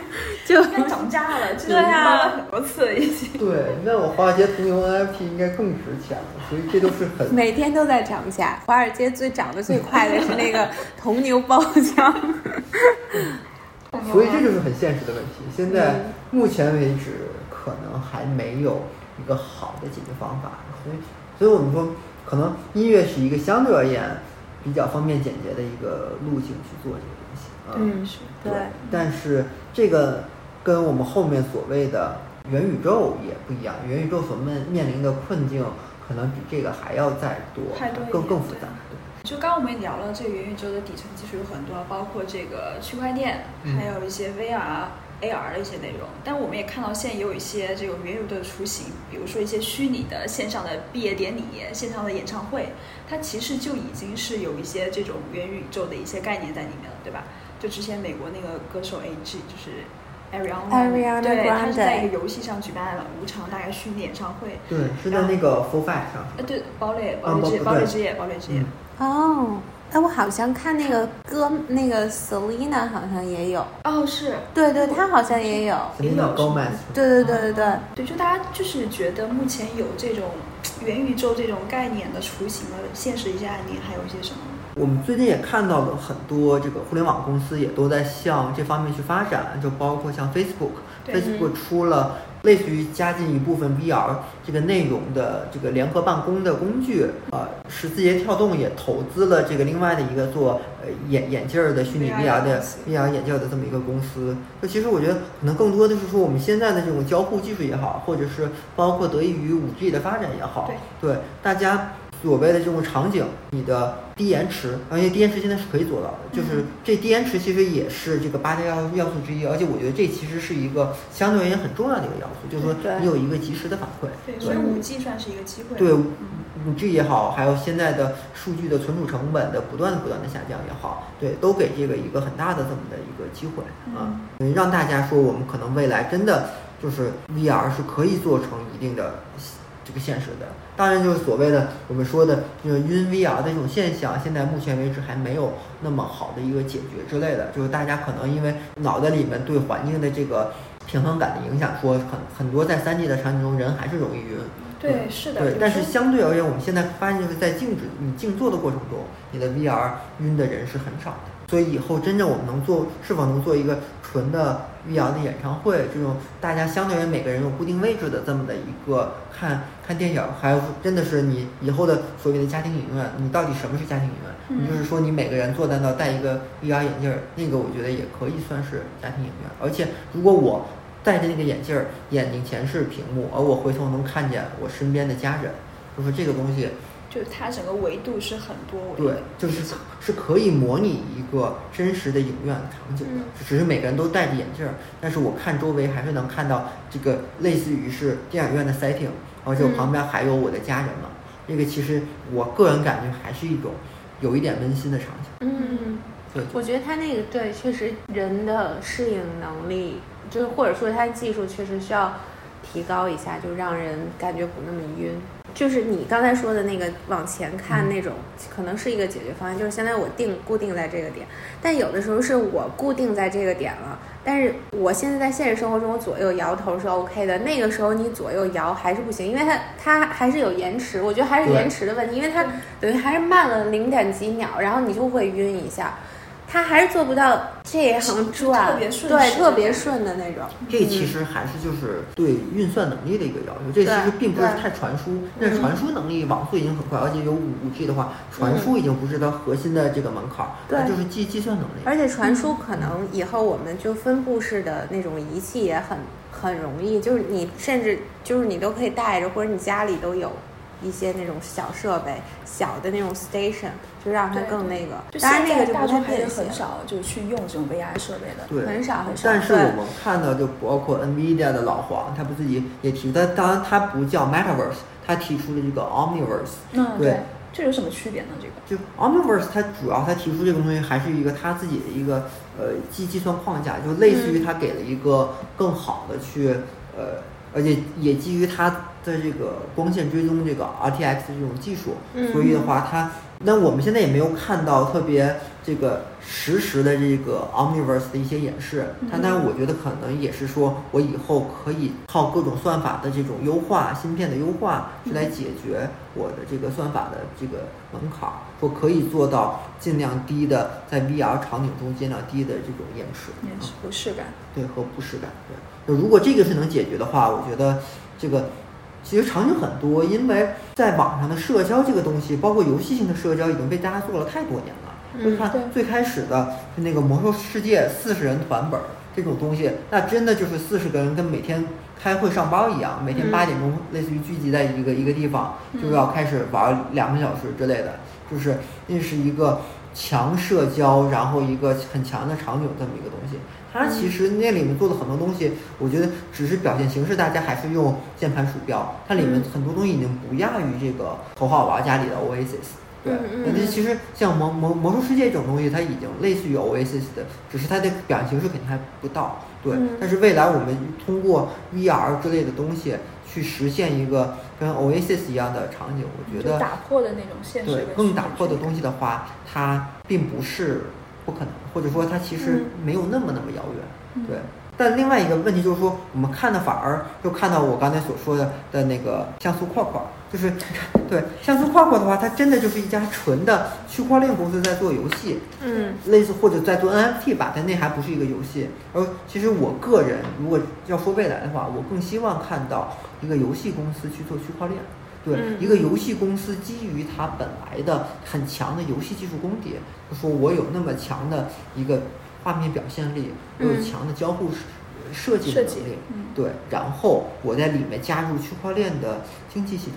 就应该涨价了，这对啊包了很多次已经。*laughs* 对，那我华尔街铜牛 NFT 应该更值钱了，所以这都是很每天都在涨价？华尔街最涨得最快的是那个铜牛包浆。*laughs* 所以这就是很现实的问题。现在嗯目前为止，可能还没有一个好的解决方法。所以，所以我们说，可能音乐是一个相对而言比较方便简洁的一个路径去做这个东西。嗯是对但是这个跟我们后面所谓的元宇宙也不一样，元宇宙所面面临的困境可能比这个还要再多，更更复杂。就刚刚我们也聊了，这个元宇宙的底层技术有很多，包括这个区块链，嗯还有一些 VR、AR 的一些内容。但我们也看到，现在也有一些这种元宇宙的雏形，比如说一些虚拟的线上的毕业典礼、线上的演唱会，它其实就已经是有一些这种元宇宙的一些概念在里面了，对吧？就之前美国那个歌手 A.G. 就是 Ariana，Ariana 对，他是在一个游戏上举办了五场大概虚拟演唱会。对，是在那个 f o r f i 上。呃，对，堡垒，啊堡垒之堡垒之夜，堡垒之夜。嗯哦，哎，我好像看那个歌，那个 Selina 好像也有，哦，是，对对，她好像也有。Selena Gomez，对对对对对，对，就大家就是觉得目前有这种元宇宙这种概念的雏形的现实一些案例，还有一些什么？我们最近也看到了很多这个互联网公司也都在向这方面去发展，就包括像 Facebook，Facebook 出了类似于加进一部分 VR 这个内容的这个联合办公的工具。呃，十字节跳动也投资了这个另外的一个做呃眼眼镜儿的虚拟 VR 的 VR 眼镜儿的这么一个公司。就其实我觉得可能更多的是说我们现在的这种交互技术也好，或者是包括得益于 5G 的发展也好，对大家所谓的这种场景，你的低延迟，而且低延迟现在是可以做到的，就是这低延迟其实也是这个八大要要素之一，而且我觉得这其实是一个相对而言很重要的一个要素，就是说你有一个及时的反馈。对，所以五 G 算是一个机会。对嗯五 G 也好，还有现在的数据的存储成本的不断的不断的下降也好，对，都给这个一个很大的这么的一个机会啊，嗯让大家说我们可能未来真的就是 VR 是可以做成一定的这个现实的。当然，就是所谓的我们说的这个晕 VR 的这种现象，现在目前为止还没有那么好的一个解决之类的。就是大家可能因为脑袋里面对环境的这个平衡感的影响，说很很多在 3D 的场景中人还是容易晕。对，是的。对，但是相对而言，我们现在发现就是在静止你静坐的过程中，你的 VR 晕的人是很少的。所以以后真正我们能做，是否能做一个纯的 VR 的演唱会，这种大家相对于每个人有固定位置的这么的一个看看电影，还有真的是你以后的所谓的家庭影院，你到底什么是家庭影院？嗯你就是说你每个人坐在那儿戴一个 VR 眼镜儿，那个我觉得也可以算是家庭影院。而且如果我戴着那个眼镜儿，眼睛前是屏幕，而我回头能看见我身边的家人，就是这个东西，就是它整个维度是很多维对的，，就是是可以模拟一个真实的影院场景的嗯，只是每个人都戴着眼镜儿，但是我看周围还是能看到这个类似于是电影院的 setting，而且我嗯旁边还有我的家人嘛，这个其实我个人感觉还是一种有一点温馨的场景。嗯，对，我觉得他那个对，确实人的适应能力，就是或者说他技术确实需要提高一下，就让人感觉不那么晕。就是你刚才说的那个往前看嗯那种，可能是一个解决方案。就是现在我定固定在这个点，但有的时候是我固定在这个点了，但是我现在在现实生活中我左右摇头是 OK 的，那个时候你左右摇还是不行，因为它它还是有延迟，我觉得还是延迟的问题，因为它等于还是慢了零点几秒，然后你就会晕一下。它还是做不到这行转，特别顺对，特别顺的那种。这其实还是就是对运算能力的一个要求，这其实并不是太传输，但是传输能力网速已经很快，而且有五 G 的话，传输已经不是它核心的这个门槛儿，对它就是计计算能力。而且传输可能以后我们就分布式的那种仪器也很很容易，就是你甚至就是你都可以带着，或者你家里都有一些那种小设备、小的那种 station，就让它更那个。就当然那个就不太现在大众还是便携很，少就去用这种 VR 设备的。对，很少很少。但是我们看到，就包括 NVIDIA 的老黄，他不自己也提，他当然他不叫 Metaverse，他提出了这个 Omniverse。嗯，对对，这有什么区别呢？这个？就 Omniverse，它主要它提出这个东西还是一个它自己的一个呃计计算框架，就类似于它给了一个更好的去呃，而且也基于它的这个光线追踪这个 RTX 这种技术，嗯所以的话它，那我们现在也没有看到特别这个实时的这个 Omniverse 的一些演示，但但是我觉得可能也是说我以后可以靠各种算法的这种优化，芯片的优化，是来解决我的这个算法的这个门槛儿，说可以做到尽量低的在 VR 场景中尽量低的这种延迟，延迟不适感。对和不适感。对，就如果这个是能解决的话，我觉得这个其实场景很多，因为在网上的社交这个东西，包括游戏性的社交，已经被大家做了太多年了。嗯就看对最开始的那个魔兽世界四十人团本儿这种东西，那真的就是四十个人跟每天开会上班一样，每天嗯八点钟类似于聚集在一个一个地方，就要开始玩两个小时之类的，就是那是一个强社交，然后一个很强的场景这么一个东西。它其实那里面做的很多东西，我觉得只是表现形式，大家还是用键盘鼠标。它里面嗯很多东西已经不亚于这个头号玩家里的 Oasis。对，那嗯其实像魔魔魔兽世界这种东西，它已经类似于 Oasis 的，只是它的表现形式肯定还不到。对，嗯但是未来我们通过 VR 之类的东西去实现一个跟 Oasis 一样的场景，我觉得打破的那种现实对更打破的。东西的话，它并不是不可能，或者说它其实没有那么那么遥远。嗯对，但另外一个问题就是说，我们看的反而就看到我刚才所说的的那个像素块块，就是 *laughs* 对像素块块的话，它真的就是一家纯的区块链公司在做游戏，嗯类似或者在做 NFT 吧，但那还不是一个游戏。而其实我个人如果要说未来的话，我更希望看到一个游戏公司去做区块链。对，嗯。一个游戏公司基于它本来的很强的游戏技术功底，就说我有那么强的一个画面表现力，我有嗯。强的交互设设计的能力，嗯。对，然后我在里面加入区块链的经济系统，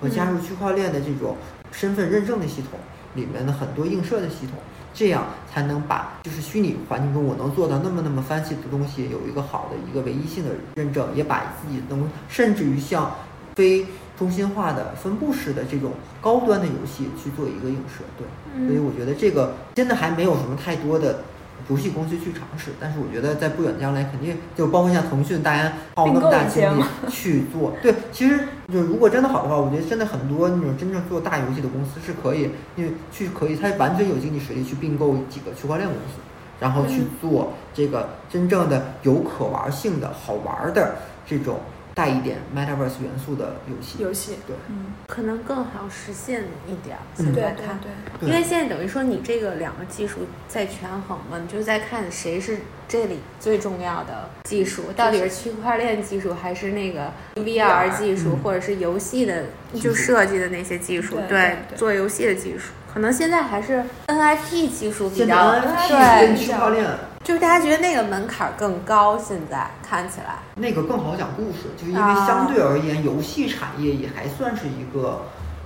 我加入区块链的这种身份认证的系统，里面的很多映射的系统，这样才能把就是虚拟环境中我能做到那么那么 fancy 的东西有一个好的一个唯一性的认证，也把自己能甚至于像非中心化的分布式的这种高端的游戏去做一个映射，对，所以嗯我觉得这个真的还没有什么太多的游戏公司去尝试，但是我觉得在不远将来肯定就包括像腾讯，大家耗那么大精力去做，对，其实就如果真的好的话，我觉得真的很多那种真正做大游戏的公司是可以，因为去可以，它完全有经济实力去并购几个区块链公司，然后去做这个真正的有可玩性的好玩的这种带一点 metaverse 元素的游戏。游戏，对。嗯，可能更好实现一点现在看，对对，对。因为现在等于说你这个两个技术在权衡嘛，你就在看谁是这里最重要的技术，到底是区块链技术还是那个 VR 技术，嗯或者是游戏的就设计的那些技术，对对对做游戏的技术，可能现在还是 NFT 技术比现在较 NFT 对跟，区块链就是大家觉得那个门槛更高，现在看起来，那个更好讲故事，就是因为啊相对而言，游戏产业也还算是一个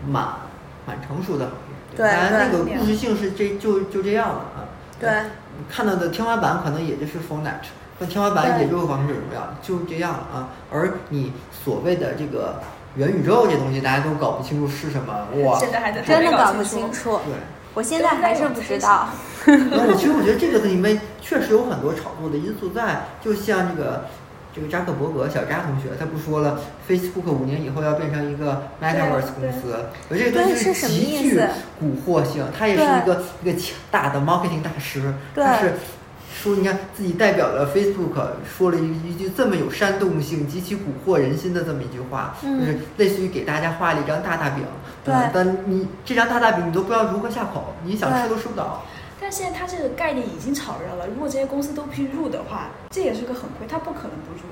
蛮蛮成熟的行业。对当然那个故事性是这就就这样了啊。对，看到的天花板可能也就是 Fortnite，那天花板也就是王者荣耀，就这样了啊。而你所谓的这个元宇宙这东西，大家都搞不清楚是什么，哇！现在还在真的搞不清清。楚。对。我现在还是不知道。*laughs* 我其实我觉得这个里面确实有很多炒作的因素在，就像这个这个扎克伯格小扎同学，他不说了，Facebook 五年以后要变成一个 Metaverse 公司，我这个东西是极具蛊惑性，他也是一个一个强大的 marketing 大师，对他是。说你看自己代表了 Facebook，说了一一句这么有煽动性、极其蛊惑人心的这么一句话，嗯就是类似于给大家画了一张大大饼，对呃但你这张大大饼你都不知道如何下口，你想吃都吃不到。但现在它这个概念已经炒热了，如果这些公司都去入的话，这也是个很亏，它不可能不入，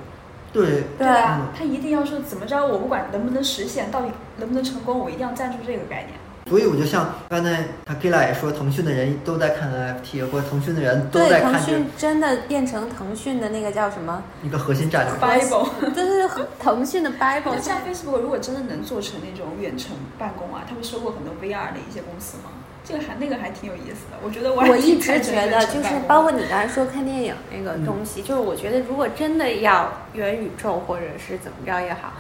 对，对吧嗯？它一定要说怎么着，我不管能不能实现，到底能不能成功，我一定要站住这个概念。所以我就像刚才 Takila 也说，腾讯的人都在看 NFT，或者腾讯的人都，在看这腾讯真的变成腾讯的那个叫什么？一个核心战略。Bible。对对对，腾讯的 Bible 那像 Facebook 如果真的能做成那种远程办公啊，他们收购很多 VR 的一些公司吗？这个还那个还挺有意思的，我觉得我还我一直觉得，就是包括你刚才说看电影那个嗯东西，就是我觉得如果真的要元宇宙或者是怎么着也好，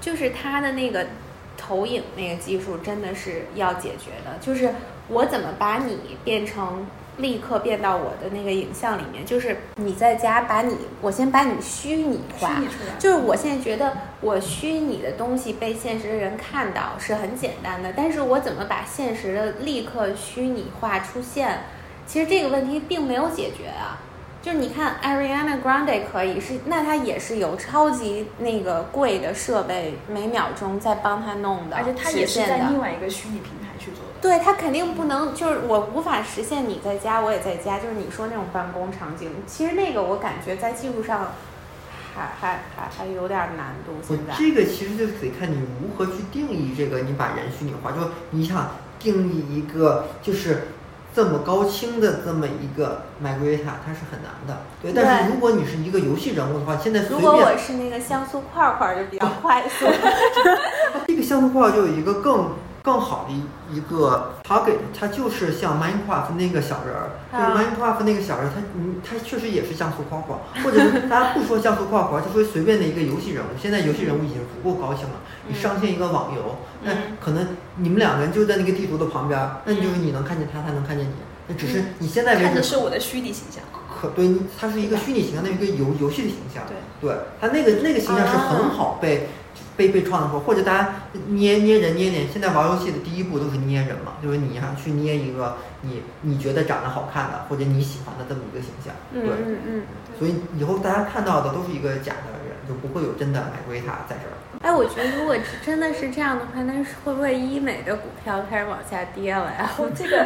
就是它的那个投影那个技术真的是要解决的，就是我怎么把你变成。立刻变到我的那个影像里面，就是你在家把你，我先把你虚拟化，拟，就是我现在觉得我虚拟的东西被现实的人看到是很简单的，但是我怎么把现实的立刻虚拟化出现，其实这个问题并没有解决啊。就是你看 Ariana Grande 可以是，那她也是有超级那个贵的设备，每秒钟在帮她弄的，而且它也是在另外一个虚拟平台去做的。对他肯定不能，就是我无法实现你在家，我也在家，就是你说那种办公场景，其实那个我感觉在技术上还还还还有点难度。我现在，这个其实就是得看你如何去定义这个，你把人虚拟化，就是你想定义一个就是这么高清的这么一个 Margarita，它是很难的。对，但是如果你是一个游戏人物的话，现在随如果我是那个像素块块，就比较快速。*laughs* 这个像素块就有一个更更好的一一个 target，它就是像 Minecraft 那个小人儿，就是啊 Minecraft 那个小人儿，他嗯，他确实也是像素框框，或者是大家不说像素框框，就说随便的一个游戏人物。现在游戏人物已经足够高清了，你上线一个网游，那嗯可能你们两个人就在那个地图的旁边儿，那你就是你能看见他，他能看见你。那只是嗯你现在为止看的是我的虚拟形象。可对，你它是一个虚拟形象的一个游游戏的形象。对，对，它那个那个形象是很好被、被被创的时候，或者大家捏捏人捏脸。现在玩游戏的第一步都是捏人嘛，就是你想去捏一个你你觉得长得好看的或者你喜欢的这么一个形象。嗯对，嗯嗯。所以以后大家看到的都是一个假的人，就不会有真的买龟塔在这儿。哎，我觉得如果真的是这样的话，那是会不会医美的股票开始往下跌了呀？哦，*laughs* 这个，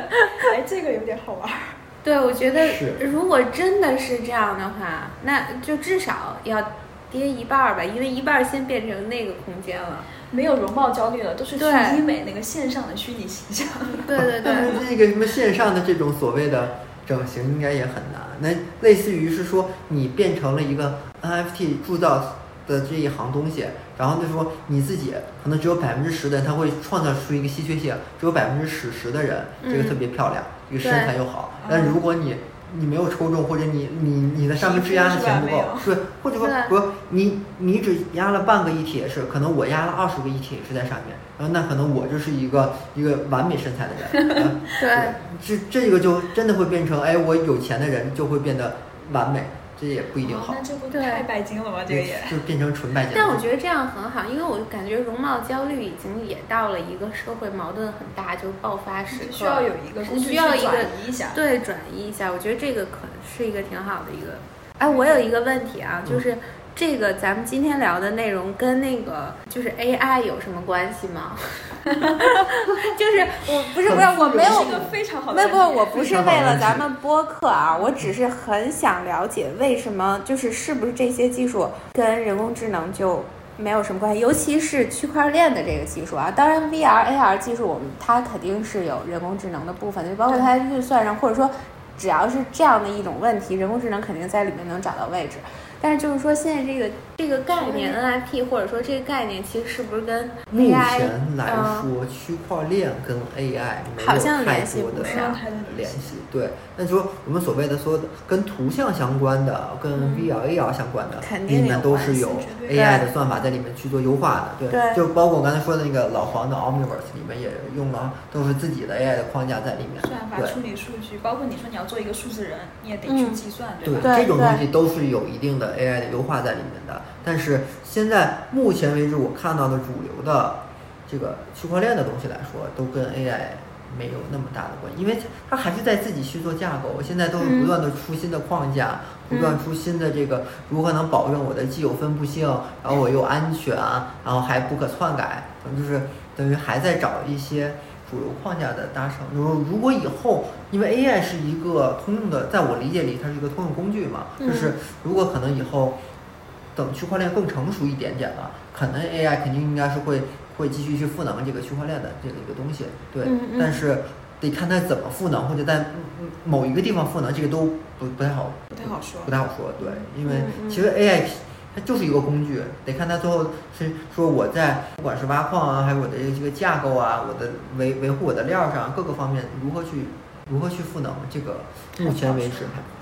哎，这个有点好玩。对，我觉得是如果真的是这样的话，那就至少要跌一半儿吧，因为一半儿先变成那个空间了。没有容貌焦虑了，都是去对医美那个线上的虚拟形象。*laughs* 对对但对，是这个什么线上的这种所谓的整形应该也很难。那类似于是说你变成了一个 NFT 铸造的这一行东西，然后就说你自己可能只有百分之十的人他会创造出一个稀缺性，只有百分之十十的人这个嗯特别漂亮，这个身材又好。但如果你你没有抽中，或者你你你的上面质押的钱不够，对，或者说对不是你你只压了半个 ETH，可能我压了二十个 ETH 在上面，然后那可能我就是一个一个完美身材的人。嗯 *laughs* 对这这个就真的会变成，哎，我有钱的人就会变得完美，这也不一定好哦那，这不对太拜金了吗？这个也。就变成纯拜金。但我觉得这样很好，因为我感觉容貌焦虑已经也到了一个社会矛盾很大就爆发时刻，需要有一个工具去需要一个转移一下。对转移一下，我觉得这个可是一个挺好的一个。哎，我有一个问题啊，就是这个咱们今天聊的内容跟那个就是 AI 有什么关系吗？*laughs* 就是我不是不是我没有是个非常好的没，不，我不是为了咱们播客啊，我只是很想了解为什么，就是是不是这些技术跟人工智能就没有什么关系，尤其是区块链的这个技术啊。当然，VR、AR 技术我们它肯定是有人工智能的部分，就包括它运算上，或者说只要是这样的一种问题，人工智能肯定在里面能找到位置。但是就是说，现在这个这个概念 N I P，或者说这个概念，其实是不是跟目前来嗯说，区块链跟 AI 没有好像太联系多的不上太多的联系。对，那就说我们所谓的所有的跟图像相关的、跟 VR、AR 相关的，嗯肯定里面都是有 AI 的算法在里面去做优化的。对就包括我刚才说的那个老黄的 Omniverse 里面也用了，都是自己的 AI 的框架在里面。算法处理数据，包括你说你要做一个数字人，你也得去嗯计算，对吧？对这种东西都是有一定的 AI 的优化在里面的。但是现在目前为止，我看到的主流的这个区块链的东西来说，都跟 AI 没有那么大的关系，因为它还是在自己去做架构。现在都是不断的出新的框架，嗯不断出新的这个如何能保证我的既有分布性，然后我又安全，然后还不可篡改，等于就是等于还在找一些。主流框架的达成，如如果以后，因为 AI 是一个通用的，在我理解里，它是一个通用工具嘛，嗯就是如果可能以后等区块链更成熟一点点了，可能 AI 肯定应该是会会继续去赋能这个区块链的这个一个东西，对，嗯嗯但是得看它怎么赋能，或者在某一个地方赋能，这个都不不太好不太好说不。太好说，对，因为其实 AI 它就是一个工具，得看它最后是说我在不管是挖矿啊，还有我的这个架构啊，我的维维护我的链儿上各个方面如何去如何去赋能，这个目前为止还。嗯，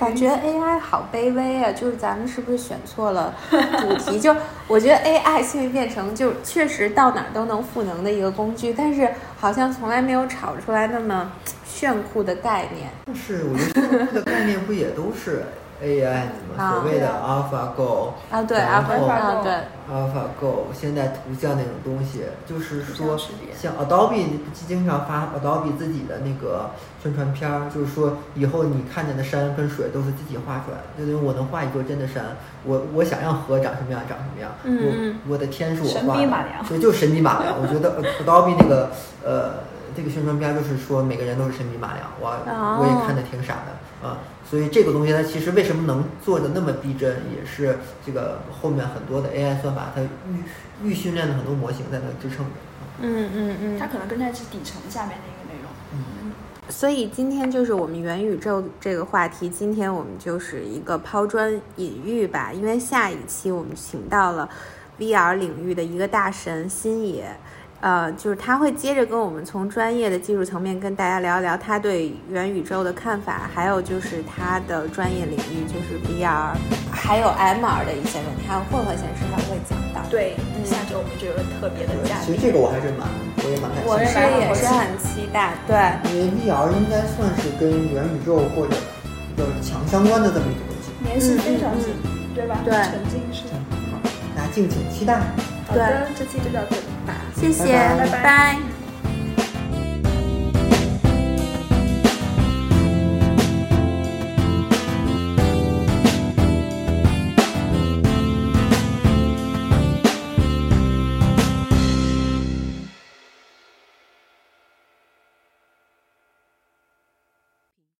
感觉 AI 好卑微啊！就是咱们是不是选错了 *laughs* 主题？就我觉得 AI 现在变成就确实到哪儿都能赋能的一个工具，但是好像从来没有炒出来那么炫酷的概念。但是我觉得这个概念不也都是 AI 什啊么所谓的 AlphaGo 啊，对然后啊，对，AlphaGo 现在图像那种东西，就是说像 Adobe 经常发 Adobe 自己的那个宣传片儿，就是说以后你看见的山跟水都是自己画出来的，就等于我能画一座真的山，我我想让河长什么样长什么样，我我的天是我画的，笔马良。对，就神笔马良。我觉得 Adobe 那个呃这个宣传片儿就是说每个人都是神笔马良，我哦我也看的挺傻的啊。所以这个东西它其实为什么能做的那么逼真，也是这个后面很多的 AI 算法它预预训练的很多模型在那支撑着。嗯嗯嗯，它可能跟它是底层下面的一个内容。嗯，所以今天就是我们元宇宙这个话题，今天我们就是一个抛砖引玉吧，因为下一期我们请到了 VR 领域的一个大神新野。呃，就是他会接着跟我们从专业的技术层面跟大家聊一聊他对元宇宙的看法，还有就是他的专业领域就是 VR，还有 MR 的一些问题，还有混合现实他会讲到。对，嗯下周我们就有个特别的嘉宾。其实这个我还是蛮我也蛮感我是。也是很期待，对，因为 VR 应该算是跟元宇宙或者比较强相关的这么一个东西。联系非常近，对吧？对沉浸式。好，那敬请期待。好的，这期就到这里吧。谢谢，拜拜拜拜